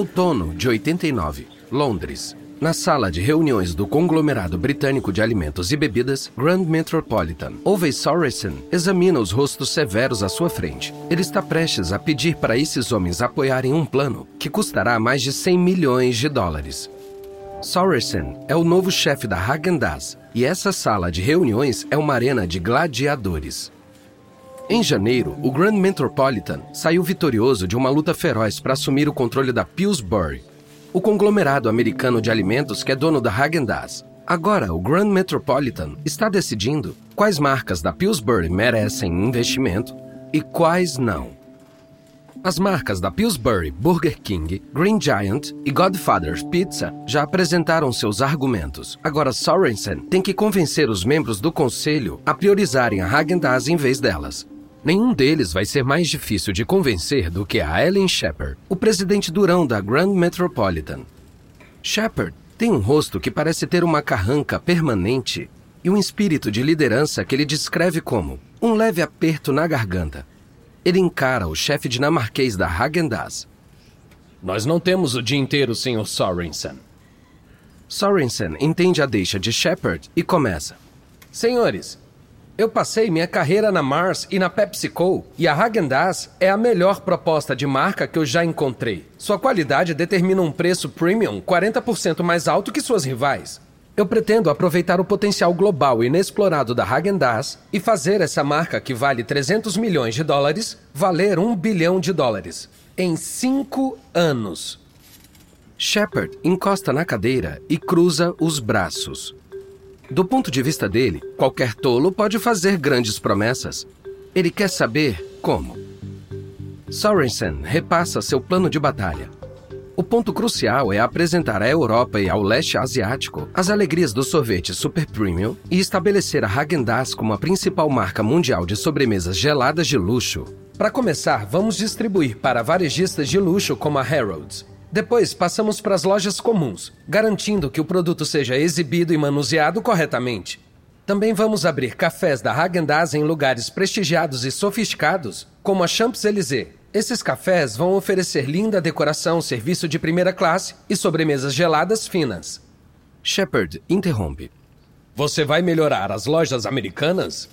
Outono de 89, Londres. Na sala de reuniões do conglomerado britânico de alimentos e bebidas, Grand Metropolitan, Ove Sorensen examina os rostos severos à sua frente. Ele está prestes a pedir para esses homens apoiarem um plano que custará mais de 100 milhões de dólares. Sorensen é o novo chefe da Häagen-Dazs e essa sala de reuniões é uma arena de gladiadores. Em janeiro, o Grand Metropolitan saiu vitorioso de uma luta feroz para assumir o controle da Pillsbury, o conglomerado americano de alimentos que é dono da Häagen-Dazs. Agora, o Grand Metropolitan está decidindo quais marcas da Pillsbury merecem investimento e quais não. As marcas da Pillsbury, Burger King, Green Giant e Godfather's Pizza já apresentaram seus argumentos. Agora Sorensen tem que convencer os membros do conselho a priorizarem a Häagen-Dazs em vez delas. Nenhum deles vai ser mais difícil de convencer do que a Ellen Shepard, o presidente durão da Grand Metropolitan. Shepard tem um rosto que parece ter uma carranca permanente e um espírito de liderança que ele descreve como um leve aperto na garganta. Ele encara o chefe dinamarquês da Häagen-Dazs. Nós não temos o dia inteiro, Sr. Sorensen. Sorensen entende a deixa de Shepard e começa. Senhores, eu passei minha carreira na Mars e na PepsiCo, e a Häagen-Dazs é a melhor proposta de marca que eu já encontrei. Sua qualidade determina um preço premium 40% mais alto que suas rivais. Eu pretendo aproveitar o potencial global inexplorado da Häagen-Dazs e fazer essa marca que vale 300 milhões de dólares valer um bilhão de dólares em cinco anos. Shepard encosta na cadeira e cruza os braços. Do ponto de vista dele, qualquer tolo pode fazer grandes promessas. Ele quer saber como. Sorensen repassa seu plano de batalha. O ponto crucial é apresentar à Europa e ao leste asiático as alegrias do sorvete super premium e estabelecer a Häagen-Dazs como a principal marca mundial de sobremesas geladas de luxo. Para começar, vamos distribuir para varejistas de luxo como a Harrods, depois passamos para as lojas comuns, garantindo que o produto seja exibido e manuseado corretamente. Também vamos abrir cafés da Häagen-Dazs em lugares prestigiados e sofisticados, como a Champs-Élysées. Esses cafés vão oferecer linda decoração, serviço de primeira classe e sobremesas geladas finas. Shepard interrompe. Você vai melhorar as lojas americanas?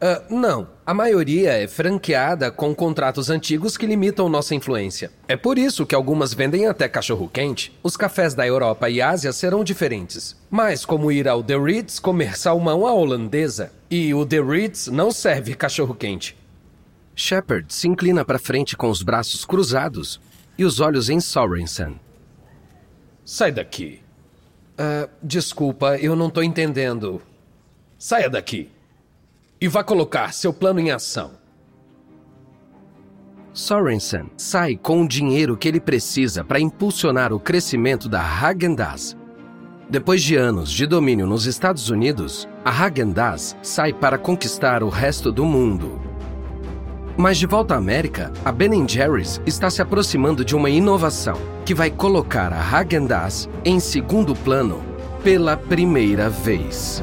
Uh, não. A maioria é franqueada com contratos antigos que limitam nossa influência. É por isso que algumas vendem até cachorro-quente. Os cafés da Europa e Ásia serão diferentes. Mas como ir ao The Ritz comer salmão à holandesa. E o The Ritz não serve cachorro-quente. Shepard se inclina para frente com os braços cruzados e os olhos em Sorensen. Sai daqui. Uh, desculpa, eu não tô entendendo. Saia daqui e vá colocar seu plano em ação. Sorensen sai com o dinheiro que ele precisa para impulsionar o crescimento da Häagen-Dazs. Depois de anos de domínio nos Estados Unidos, a Häagen-Dazs sai para conquistar o resto do mundo. Mas de volta à América, a Ben Jerry's está se aproximando de uma inovação que vai colocar a Häagen-Dazs em segundo plano pela primeira vez.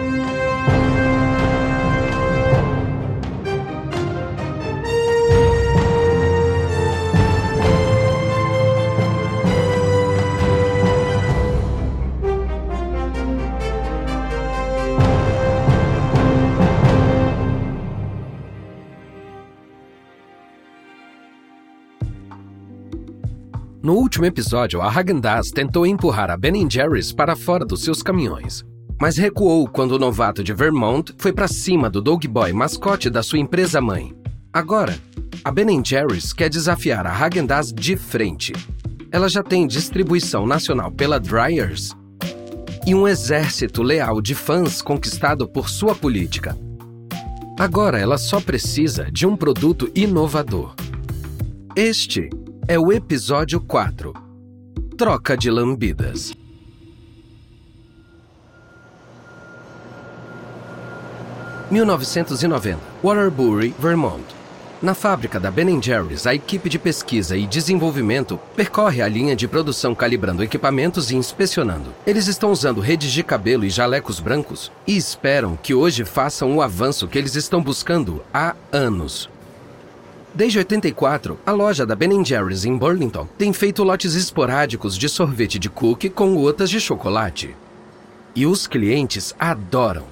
No último episódio, a Häagen-Dazs tentou empurrar a Ben Jerry's para fora dos seus caminhões, mas recuou quando o novato de Vermont foi para cima do Dog Boy, mascote da sua empresa mãe. Agora, a Ben Jerry's quer desafiar a Häagen-Dazs de frente. Ela já tem distribuição nacional pela Dryers e um exército leal de fãs conquistado por sua política. Agora ela só precisa de um produto inovador. Este é o episódio 4 Troca de Lambidas. (1990) Waterbury, Vermont. Na fábrica da Ben Jerry's, a equipe de pesquisa e desenvolvimento percorre a linha de produção calibrando equipamentos e inspecionando. Eles estão usando redes de cabelo e jalecos brancos e esperam que hoje façam o avanço que eles estão buscando há anos. Desde 84, a loja da Ben Jerry's em Burlington tem feito lotes esporádicos de sorvete de cookie com gotas de chocolate. E os clientes adoram.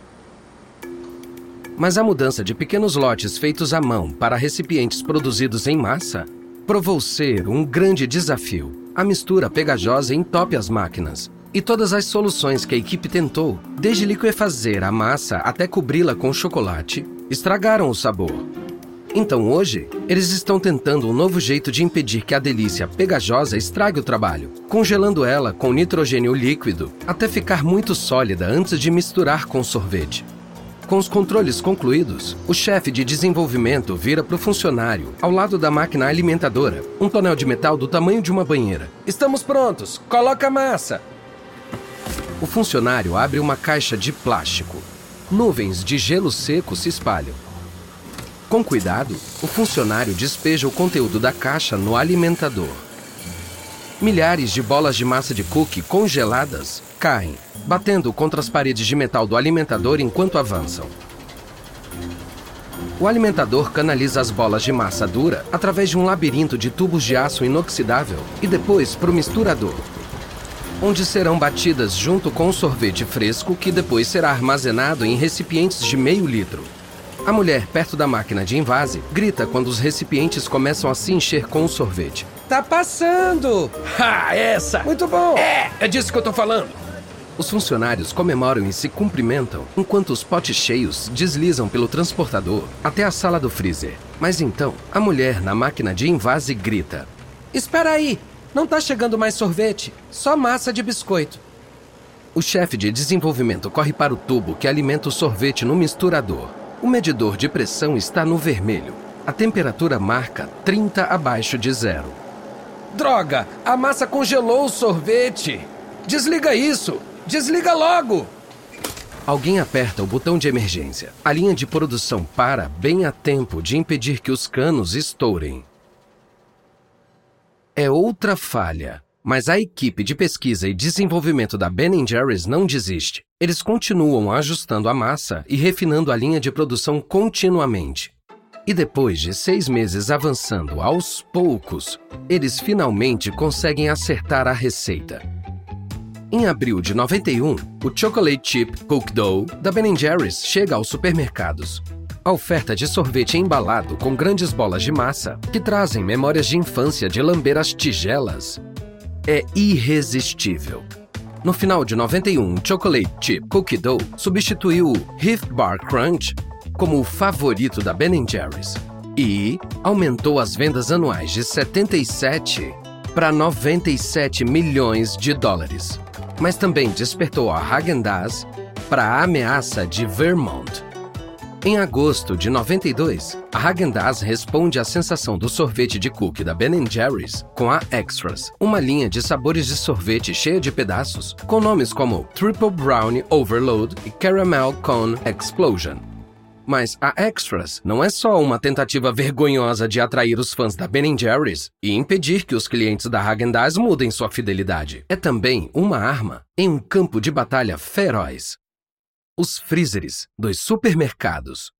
Mas a mudança de pequenos lotes feitos à mão para recipientes produzidos em massa provou ser um grande desafio. A mistura pegajosa entope as máquinas. E todas as soluções que a equipe tentou, desde liquefazer a massa até cobri-la com chocolate, estragaram o sabor. Então hoje, eles estão tentando um novo jeito de impedir que a delícia pegajosa estrague o trabalho, congelando ela com nitrogênio líquido até ficar muito sólida antes de misturar com sorvete. Com os controles concluídos, o chefe de desenvolvimento vira para o funcionário, ao lado da máquina alimentadora, um tonel de metal do tamanho de uma banheira. Estamos prontos! Coloca a massa! O funcionário abre uma caixa de plástico. Nuvens de gelo seco se espalham. Com cuidado, o funcionário despeja o conteúdo da caixa no alimentador. Milhares de bolas de massa de cookie congeladas caem, batendo contra as paredes de metal do alimentador enquanto avançam. O alimentador canaliza as bolas de massa dura através de um labirinto de tubos de aço inoxidável e depois para o misturador, onde serão batidas junto com o sorvete fresco que depois será armazenado em recipientes de meio litro. A mulher perto da máquina de invase grita quando os recipientes começam a se encher com o sorvete. Tá passando! Ha, essa! Muito bom! É, é disso que eu tô falando. Os funcionários comemoram e se cumprimentam enquanto os potes cheios deslizam pelo transportador até a sala do freezer. Mas então, a mulher na máquina de invase grita: Espera aí! Não tá chegando mais sorvete, só massa de biscoito. O chefe de desenvolvimento corre para o tubo que alimenta o sorvete no misturador. O medidor de pressão está no vermelho. A temperatura marca 30 abaixo de zero. Droga! A massa congelou o sorvete! Desliga isso! Desliga logo! Alguém aperta o botão de emergência. A linha de produção para bem a tempo de impedir que os canos estourem. É outra falha. Mas a equipe de pesquisa e desenvolvimento da Ben Jerry's não desiste. Eles continuam ajustando a massa e refinando a linha de produção continuamente. E depois de seis meses avançando aos poucos, eles finalmente conseguem acertar a receita. Em abril de 91, o Chocolate Chip Cook Dough da Ben Jerry's chega aos supermercados. A oferta de sorvete embalado com grandes bolas de massa, que trazem memórias de infância de lamber as tigelas, é irresistível. No final de 91, Chocolate Chip Cookie Dough substituiu o Heath Bar Crunch como o favorito da Ben Jerry's e aumentou as vendas anuais de 77 para 97 milhões de dólares mas também despertou a Häagen-Dazs para a ameaça de Vermont. Em agosto de 92, a Häagen-Dazs responde à sensação do sorvete de cookie da Ben Jerry's com a Extras, uma linha de sabores de sorvete cheia de pedaços, com nomes como Triple Brownie Overload e Caramel Cone Explosion. Mas a Extras não é só uma tentativa vergonhosa de atrair os fãs da Ben Jerry's e impedir que os clientes da Häagen-Dazs mudem sua fidelidade. É também uma arma em um campo de batalha feroz. Os freezers dos supermercados.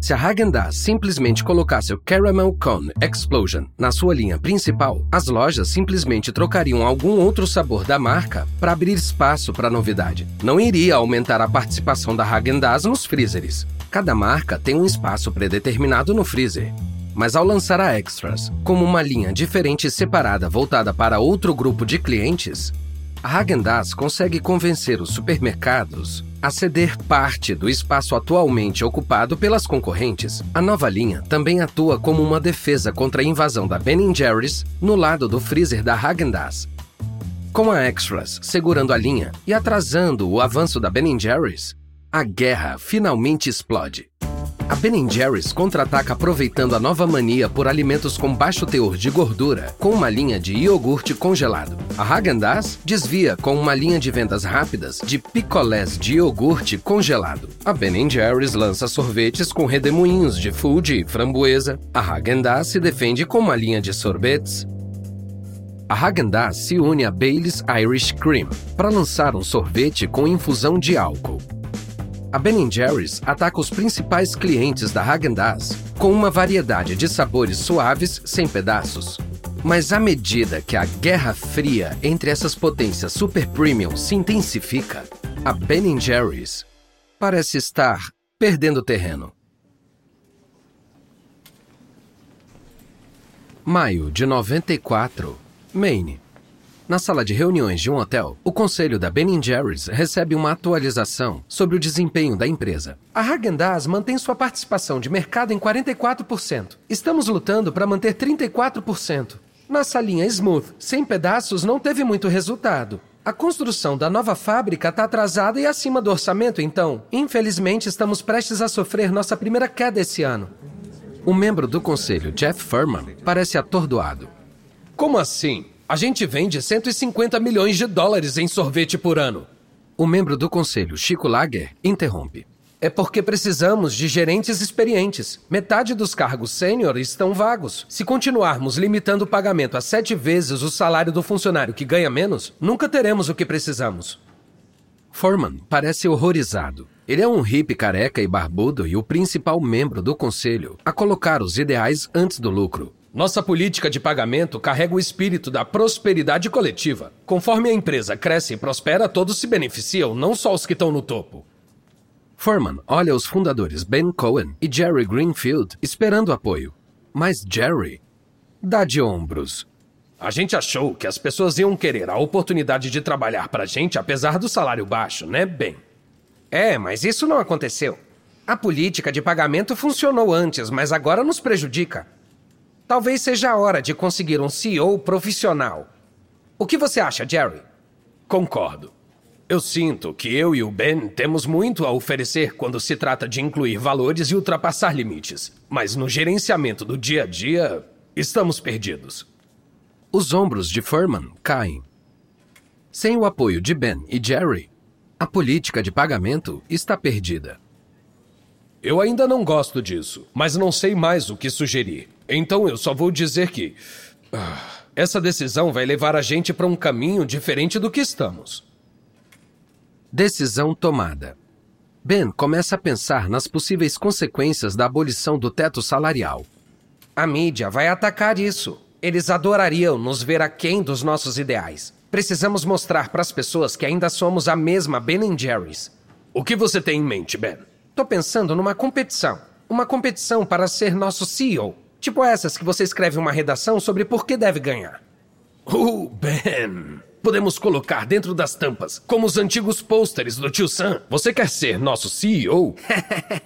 Se a Häagen-Dazs simplesmente colocasse o Caramel Cone Explosion na sua linha principal, as lojas simplesmente trocariam algum outro sabor da marca para abrir espaço para a novidade. Não iria aumentar a participação da Häagen-Dazs nos freezers. Cada marca tem um espaço predeterminado no freezer. Mas ao lançar a Extras como uma linha diferente e separada voltada para outro grupo de clientes, a Häagen-Dazs consegue convencer os supermercados a ceder parte do espaço atualmente ocupado pelas concorrentes. A nova linha também atua como uma defesa contra a invasão da Ben Jerry's no lado do freezer da Häagen-Dazs. Com a Extras segurando a linha e atrasando o avanço da Ben Jerry's, a guerra finalmente explode. A Ben Jerry's contra-ataca aproveitando a nova mania por alimentos com baixo teor de gordura, com uma linha de iogurte congelado. A Häagen-Dazs desvia com uma linha de vendas rápidas de picolés de iogurte congelado. A Ben Jerry's lança sorvetes com redemoinhos de fuji e framboesa. A Häagen-Dazs se defende com uma linha de sorvetes. A Häagen-Dazs se une a Baileys Irish Cream para lançar um sorvete com infusão de álcool. A Ben Jerry's ataca os principais clientes da Häagen-Dazs com uma variedade de sabores suaves sem pedaços. Mas à medida que a guerra fria entre essas potências super premium se intensifica, a Ben Jerry's parece estar perdendo terreno. Maio de 94, Maine. Na sala de reuniões de um hotel, o conselho da Ben Jerry's recebe uma atualização sobre o desempenho da empresa. A Häagen-Dazs mantém sua participação de mercado em 44%. Estamos lutando para manter 34%. Nossa linha Smooth, sem pedaços, não teve muito resultado. A construção da nova fábrica está atrasada e acima do orçamento, então, infelizmente, estamos prestes a sofrer nossa primeira queda esse ano. Um membro do conselho, Jeff Furman, parece atordoado. Como assim? A gente vende 150 milhões de dólares em sorvete por ano. O membro do conselho, Chico Lager, interrompe. É porque precisamos de gerentes experientes. Metade dos cargos sênior estão vagos. Se continuarmos limitando o pagamento a sete vezes o salário do funcionário que ganha menos, nunca teremos o que precisamos. Foreman parece horrorizado. Ele é um hippie careca e barbudo e o principal membro do conselho a colocar os ideais antes do lucro. Nossa política de pagamento carrega o espírito da prosperidade coletiva. Conforme a empresa cresce e prospera, todos se beneficiam, não só os que estão no topo. Furman olha os fundadores Ben Cohen e Jerry Greenfield esperando apoio. Mas Jerry dá de ombros. A gente achou que as pessoas iam querer a oportunidade de trabalhar para a gente apesar do salário baixo, né, Ben? É, mas isso não aconteceu. A política de pagamento funcionou antes, mas agora nos prejudica. Talvez seja a hora de conseguir um CEO profissional. O que você acha, Jerry? Concordo. Eu sinto que eu e o Ben temos muito a oferecer quando se trata de incluir valores e ultrapassar limites. Mas no gerenciamento do dia a dia, estamos perdidos. Os ombros de Furman caem. Sem o apoio de Ben e Jerry, a política de pagamento está perdida. Eu ainda não gosto disso, mas não sei mais o que sugerir. Então eu só vou dizer que. Ah, essa decisão vai levar a gente para um caminho diferente do que estamos. Decisão tomada. Ben começa a pensar nas possíveis consequências da abolição do teto salarial. A mídia vai atacar isso. Eles adorariam nos ver aquém dos nossos ideais. Precisamos mostrar para as pessoas que ainda somos a mesma Ben Jerry's. O que você tem em mente, Ben? Tô pensando numa competição. Uma competição para ser nosso CEO. Tipo essas que você escreve uma redação sobre por que deve ganhar. Oh, Ben! Podemos colocar dentro das tampas, como os antigos pôsteres do tio Sam. Você quer ser nosso CEO?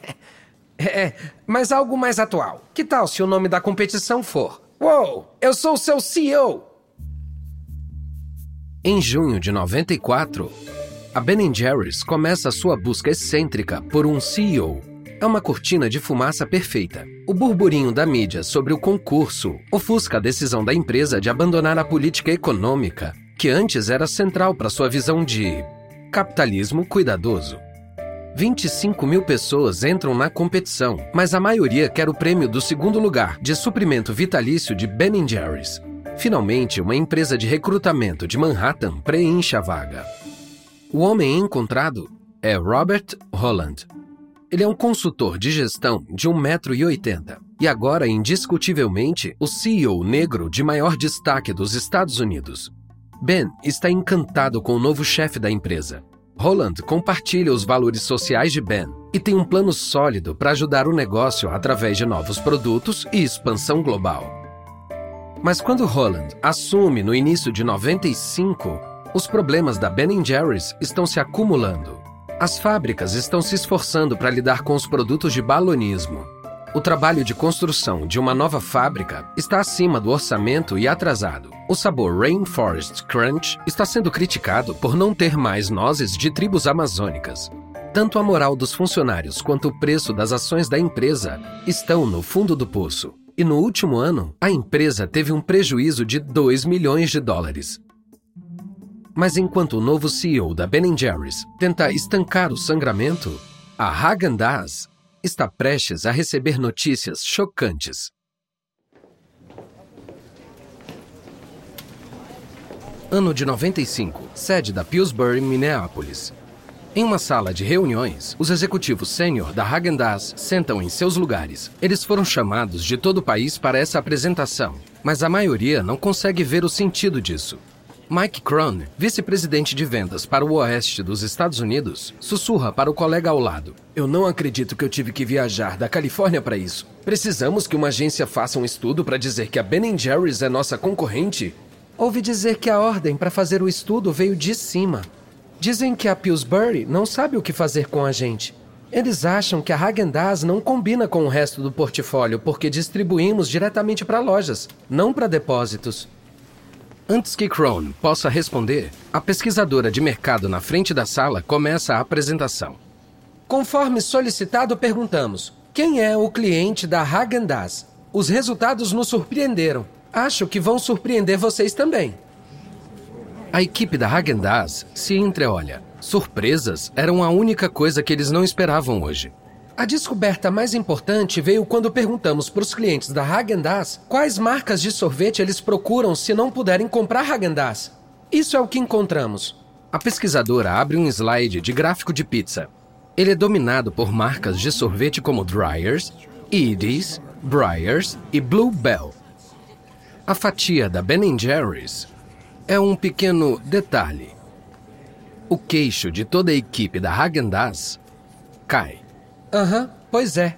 é, mas algo mais atual. Que tal se o nome da competição for Uou, eu sou o seu CEO! Em junho de 94, a Ben Jerry's começa sua busca excêntrica por um CEO é uma cortina de fumaça perfeita. O burburinho da mídia sobre o concurso ofusca a decisão da empresa de abandonar a política econômica, que antes era central para sua visão de capitalismo cuidadoso. 25 mil pessoas entram na competição, mas a maioria quer o prêmio do segundo lugar de suprimento vitalício de Ben Jerry's. Finalmente, uma empresa de recrutamento de Manhattan preenche a vaga. O homem encontrado é Robert Holland, ele é um consultor de gestão de 1,80m e agora, indiscutivelmente, o CEO negro de maior destaque dos Estados Unidos. Ben está encantado com o novo chefe da empresa. Roland compartilha os valores sociais de Ben e tem um plano sólido para ajudar o negócio através de novos produtos e expansão global. Mas quando Roland assume no início de 95, os problemas da Ben Jerry's estão se acumulando. As fábricas estão se esforçando para lidar com os produtos de balonismo. O trabalho de construção de uma nova fábrica está acima do orçamento e atrasado. O sabor Rainforest Crunch está sendo criticado por não ter mais nozes de tribos amazônicas. Tanto a moral dos funcionários quanto o preço das ações da empresa estão no fundo do poço. E no último ano, a empresa teve um prejuízo de 2 milhões de dólares. Mas enquanto o novo CEO da Ben Jerry's tenta estancar o sangramento, a Häagen-Dazs está prestes a receber notícias chocantes. Ano de 95, sede da Pillsbury, Minneapolis. Em uma sala de reuniões, os executivos sênior da Häagen-Dazs sentam em seus lugares. Eles foram chamados de todo o país para essa apresentação, mas a maioria não consegue ver o sentido disso. Mike Cron, vice-presidente de vendas para o oeste dos Estados Unidos, sussurra para o colega ao lado. Eu não acredito que eu tive que viajar da Califórnia para isso. Precisamos que uma agência faça um estudo para dizer que a Ben Jerry's é nossa concorrente? Ouvi dizer que a ordem para fazer o estudo veio de cima. Dizem que a Pillsbury não sabe o que fazer com a gente. Eles acham que a Häagen-Dazs não combina com o resto do portfólio porque distribuímos diretamente para lojas, não para depósitos. Antes que Crone possa responder, a pesquisadora de mercado na frente da sala começa a apresentação. Conforme solicitado, perguntamos: quem é o cliente da Häagen-Dazs? Os resultados nos surpreenderam. Acho que vão surpreender vocês também. A equipe da Häagen-Dazs se entreolha. Surpresas eram a única coisa que eles não esperavam hoje. A descoberta mais importante veio quando perguntamos para os clientes da Häagen-Dazs quais marcas de sorvete eles procuram se não puderem comprar Häagen-Dazs. Isso é o que encontramos. A pesquisadora abre um slide de gráfico de pizza. Ele é dominado por marcas de sorvete como Dryers, Edie's, Breyers e Blue Bell. A fatia da Ben Jerry's é um pequeno detalhe. O queixo de toda a equipe da Häagen-Dazs cai. Aham, uhum, pois é.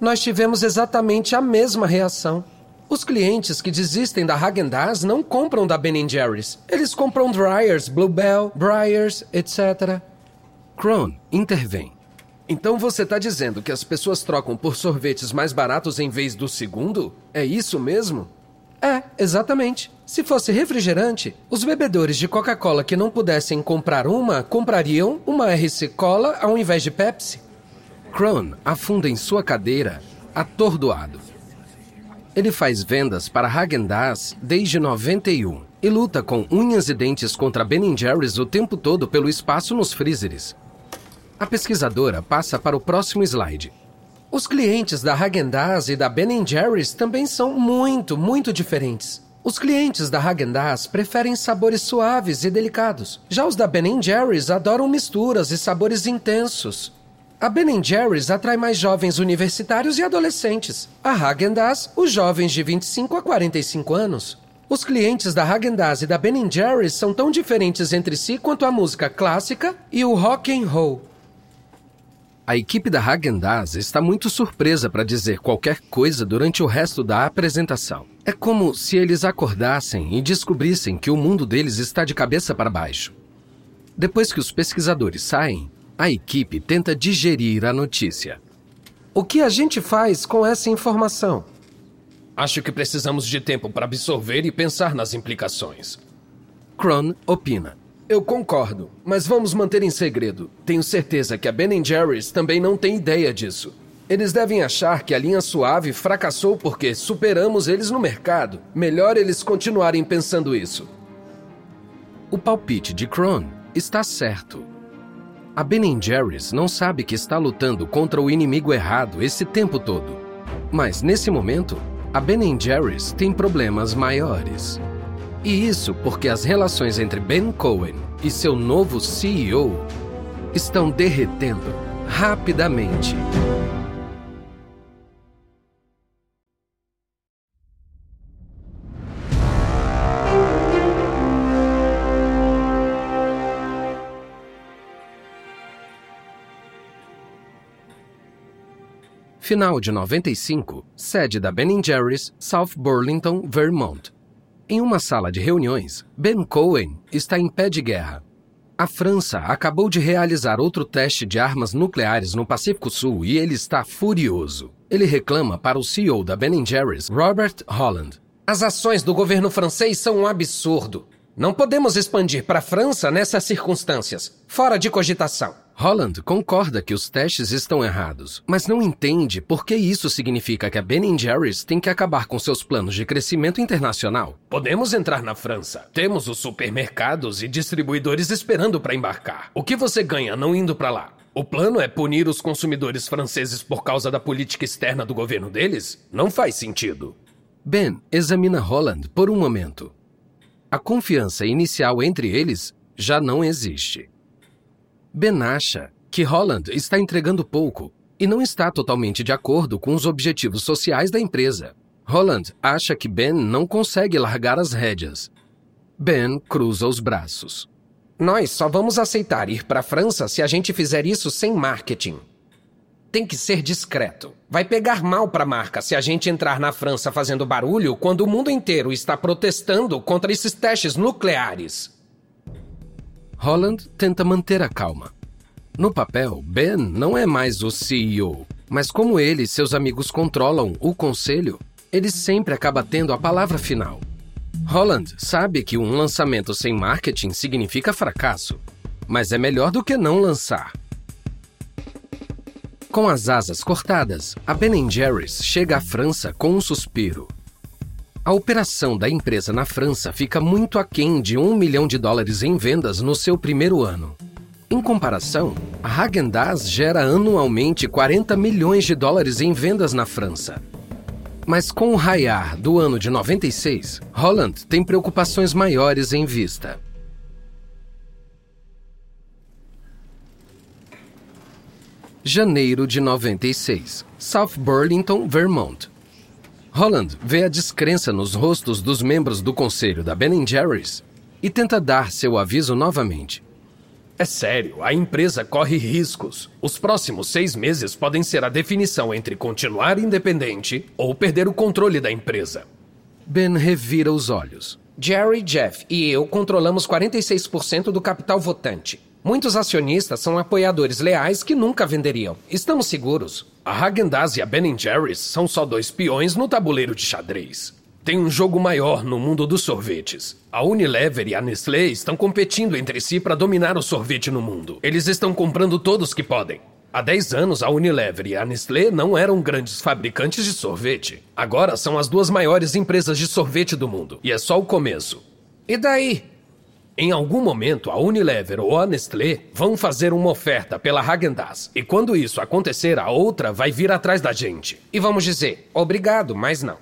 Nós tivemos exatamente a mesma reação. Os clientes que desistem da Häagen-Dazs não compram da Ben Jerry's. Eles compram Dryers, Bluebell, Breyers, etc. Cron intervém. Então você está dizendo que as pessoas trocam por sorvetes mais baratos em vez do segundo? É isso mesmo? É, exatamente. Se fosse refrigerante, os bebedores de Coca-Cola que não pudessem comprar uma, comprariam uma RC Cola ao invés de Pepsi. Cron afunda em sua cadeira, atordoado. Ele faz vendas para Häagen-Dazs desde 91 e luta com unhas e dentes contra Ben Jerry's o tempo todo pelo espaço nos freezers. A pesquisadora passa para o próximo slide. Os clientes da Häagen-Dazs e da Ben Jerry's também são muito, muito diferentes. Os clientes da Häagen-Dazs preferem sabores suaves e delicados. Já os da Ben Jerry's adoram misturas e sabores intensos. A Ben Jerry's atrai mais jovens universitários e adolescentes. A Häagen-Dazs, os jovens de 25 a 45 anos. Os clientes da Häagen-Dazs e da Ben Jerry's são tão diferentes entre si quanto a música clássica e o rock and roll. A equipe da Häagen-Dazs está muito surpresa para dizer qualquer coisa durante o resto da apresentação. É como se eles acordassem e descobrissem que o mundo deles está de cabeça para baixo. Depois que os pesquisadores saem, a equipe tenta digerir a notícia. O que a gente faz com essa informação? Acho que precisamos de tempo para absorver e pensar nas implicações. Cron opina. Eu concordo, mas vamos manter em segredo. Tenho certeza que a Ben Jerry's também não tem ideia disso. Eles devem achar que a linha suave fracassou porque superamos eles no mercado. Melhor eles continuarem pensando isso. O palpite de Kron está certo. A Ben Jerry's não sabe que está lutando contra o inimigo errado esse tempo todo. Mas nesse momento, a Ben Jerry's tem problemas maiores. E isso porque as relações entre Ben Cohen e seu novo CEO estão derretendo rapidamente. Final de 95, sede da Ben Jerry's, South Burlington, Vermont. Em uma sala de reuniões, Ben Cohen está em pé de guerra. A França acabou de realizar outro teste de armas nucleares no Pacífico Sul e ele está furioso. Ele reclama para o CEO da Ben Jerry's, Robert Holland. As ações do governo francês são um absurdo. Não podemos expandir para a França nessas circunstâncias. Fora de cogitação. Holland concorda que os testes estão errados, mas não entende por que isso significa que a Ben Jerry's tem que acabar com seus planos de crescimento internacional. Podemos entrar na França. Temos os supermercados e distribuidores esperando para embarcar. O que você ganha não indo para lá? O plano é punir os consumidores franceses por causa da política externa do governo deles? Não faz sentido. Ben examina Holland por um momento. A confiança inicial entre eles já não existe. Ben acha que Holland está entregando pouco e não está totalmente de acordo com os objetivos sociais da empresa. Holland acha que Ben não consegue largar as rédeas. Ben cruza os braços. Nós só vamos aceitar ir para a França se a gente fizer isso sem marketing. Tem que ser discreto. Vai pegar mal para a marca se a gente entrar na França fazendo barulho quando o mundo inteiro está protestando contra esses testes nucleares. Holland tenta manter a calma. No papel, Ben não é mais o CEO, mas como ele e seus amigos controlam o conselho, ele sempre acaba tendo a palavra final. Holland sabe que um lançamento sem marketing significa fracasso, mas é melhor do que não lançar. Com as asas cortadas, a Ben Jerry's chega à França com um suspiro. A operação da empresa na França fica muito aquém de um milhão de dólares em vendas no seu primeiro ano. Em comparação, a Häagen-Dazs gera anualmente 40 milhões de dólares em vendas na França. Mas com o raiar do ano de 96, Holland tem preocupações maiores em vista. Janeiro de 96, South Burlington, Vermont. Holland vê a descrença nos rostos dos membros do conselho da Ben Jerry's e tenta dar seu aviso novamente. É sério, a empresa corre riscos. Os próximos seis meses podem ser a definição entre continuar independente ou perder o controle da empresa. Ben revira os olhos. Jerry, Jeff e eu controlamos 46% do capital votante. Muitos acionistas são apoiadores leais que nunca venderiam. Estamos seguros. A Häagen-Dazs e a Ben Jerry's são só dois peões no tabuleiro de xadrez. Tem um jogo maior no mundo dos sorvetes. A Unilever e a Nestlé estão competindo entre si para dominar o sorvete no mundo. Eles estão comprando todos que podem. Há 10 anos, a Unilever e a Nestlé não eram grandes fabricantes de sorvete. Agora são as duas maiores empresas de sorvete do mundo. E é só o começo. E daí? Em algum momento, a Unilever ou a Nestlé vão fazer uma oferta pela Häagen-Dazs. E quando isso acontecer, a outra vai vir atrás da gente. E vamos dizer, obrigado, mas não.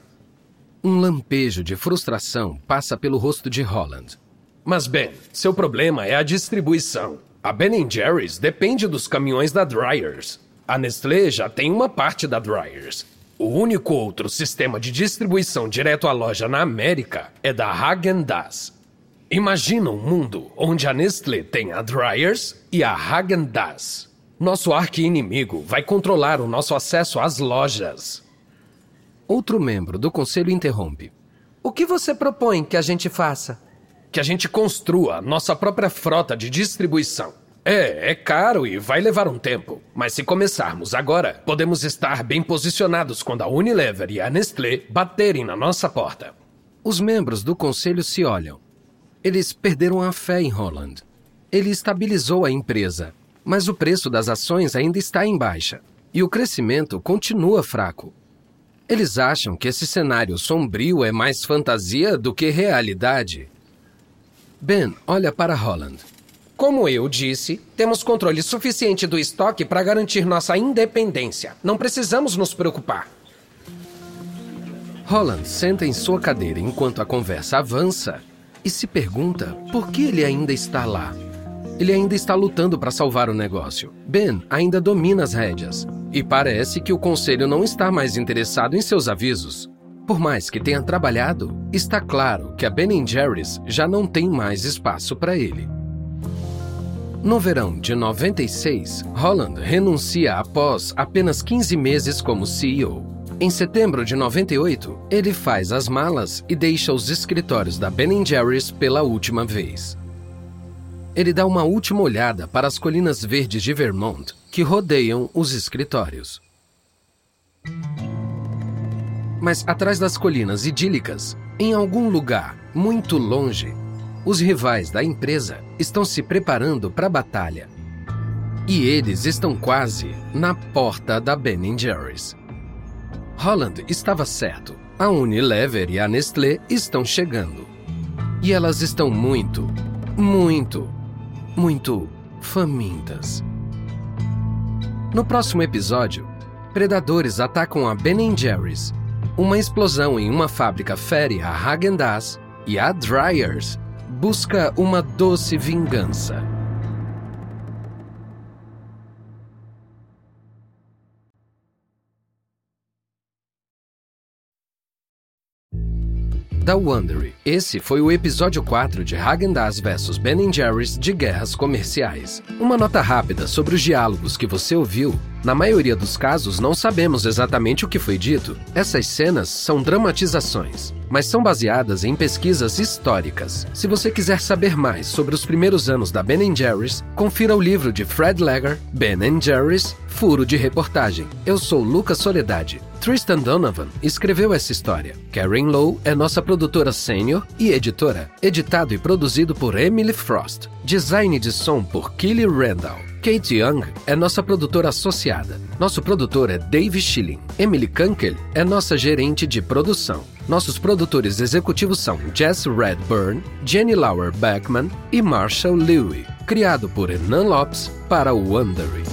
Um lampejo de frustração passa pelo rosto de Holland. Mas, Ben, seu problema é a distribuição. A Ben Jerry's depende dos caminhões da Dryers. A Nestlé já tem uma parte da Dryers. O único outro sistema de distribuição direto à loja na América é da Häagen-Dazs. Imagina um mundo onde a Nestlé tem a Dryers e a Häagen-Dazs. Nosso arqui-inimigo vai controlar o nosso acesso às lojas. Outro membro do conselho interrompe. O que você propõe que a gente faça? Que a gente construa nossa própria frota de distribuição. É, é caro e vai levar um tempo. Mas se começarmos agora, podemos estar bem posicionados quando a Unilever e a Nestlé baterem na nossa porta. Os membros do conselho se olham. Eles perderam a fé em Holland. Ele estabilizou a empresa, mas o preço das ações ainda está em baixa e o crescimento continua fraco. Eles acham que esse cenário sombrio é mais fantasia do que realidade. Ben olha para Holland. Como eu disse, temos controle suficiente do estoque para garantir nossa independência. Não precisamos nos preocupar. Holland senta em sua cadeira enquanto a conversa avança e se pergunta por que ele ainda está lá. Ele ainda está lutando para salvar o negócio. Ben ainda domina as rédeas. E parece que o conselho não está mais interessado em seus avisos. Por mais que tenha trabalhado, está claro que a Ben Jerry's já não tem mais espaço para ele. No verão de 96, Holland renuncia após apenas 15 meses como CEO. Em setembro de 98, ele faz as malas e deixa os escritórios da Ben Jerry's pela última vez. Ele dá uma última olhada para as colinas verdes de Vermont que rodeiam os escritórios. Mas atrás das colinas idílicas, em algum lugar muito longe, os rivais da empresa estão se preparando para a batalha. E eles estão quase na porta da Ben Jerry's. Holland estava certo. A Unilever e a Nestlé estão chegando. E elas estão muito, muito, muito famintas. No próximo episódio, predadores atacam a Ben Jerry's. Uma explosão em uma fábrica fere a Häagen-Dazs e a Dryers busca uma doce vingança. Da Wondery. Esse foi o episódio 4 de Häagen-Dazs vs Ben Jerry's de Guerras Comerciais. Uma nota rápida sobre os diálogos que você ouviu. Na maioria dos casos, não sabemos exatamente o que foi dito. Essas cenas são dramatizações, mas são baseadas em pesquisas históricas. Se você quiser saber mais sobre os primeiros anos da Ben Jerry's, confira o livro de Fred Legger, Ben Jerry's, Furo de Reportagem. Eu sou Lucas Soledade. Tristan Donovan escreveu essa história. Karen Lowe é nossa produtora sênior e editora. Editado e produzido por Emily Frost. Design de som por Kelly Randall. Kate Young é nossa produtora associada. Nosso produtor é Dave Schilling. Emily Kunkel é nossa gerente de produção. Nossos produtores executivos são Jess Redburn, Jenny Lauer Beckman e Marshall Lewy. Criado por Hernan Lopes para o Wondery.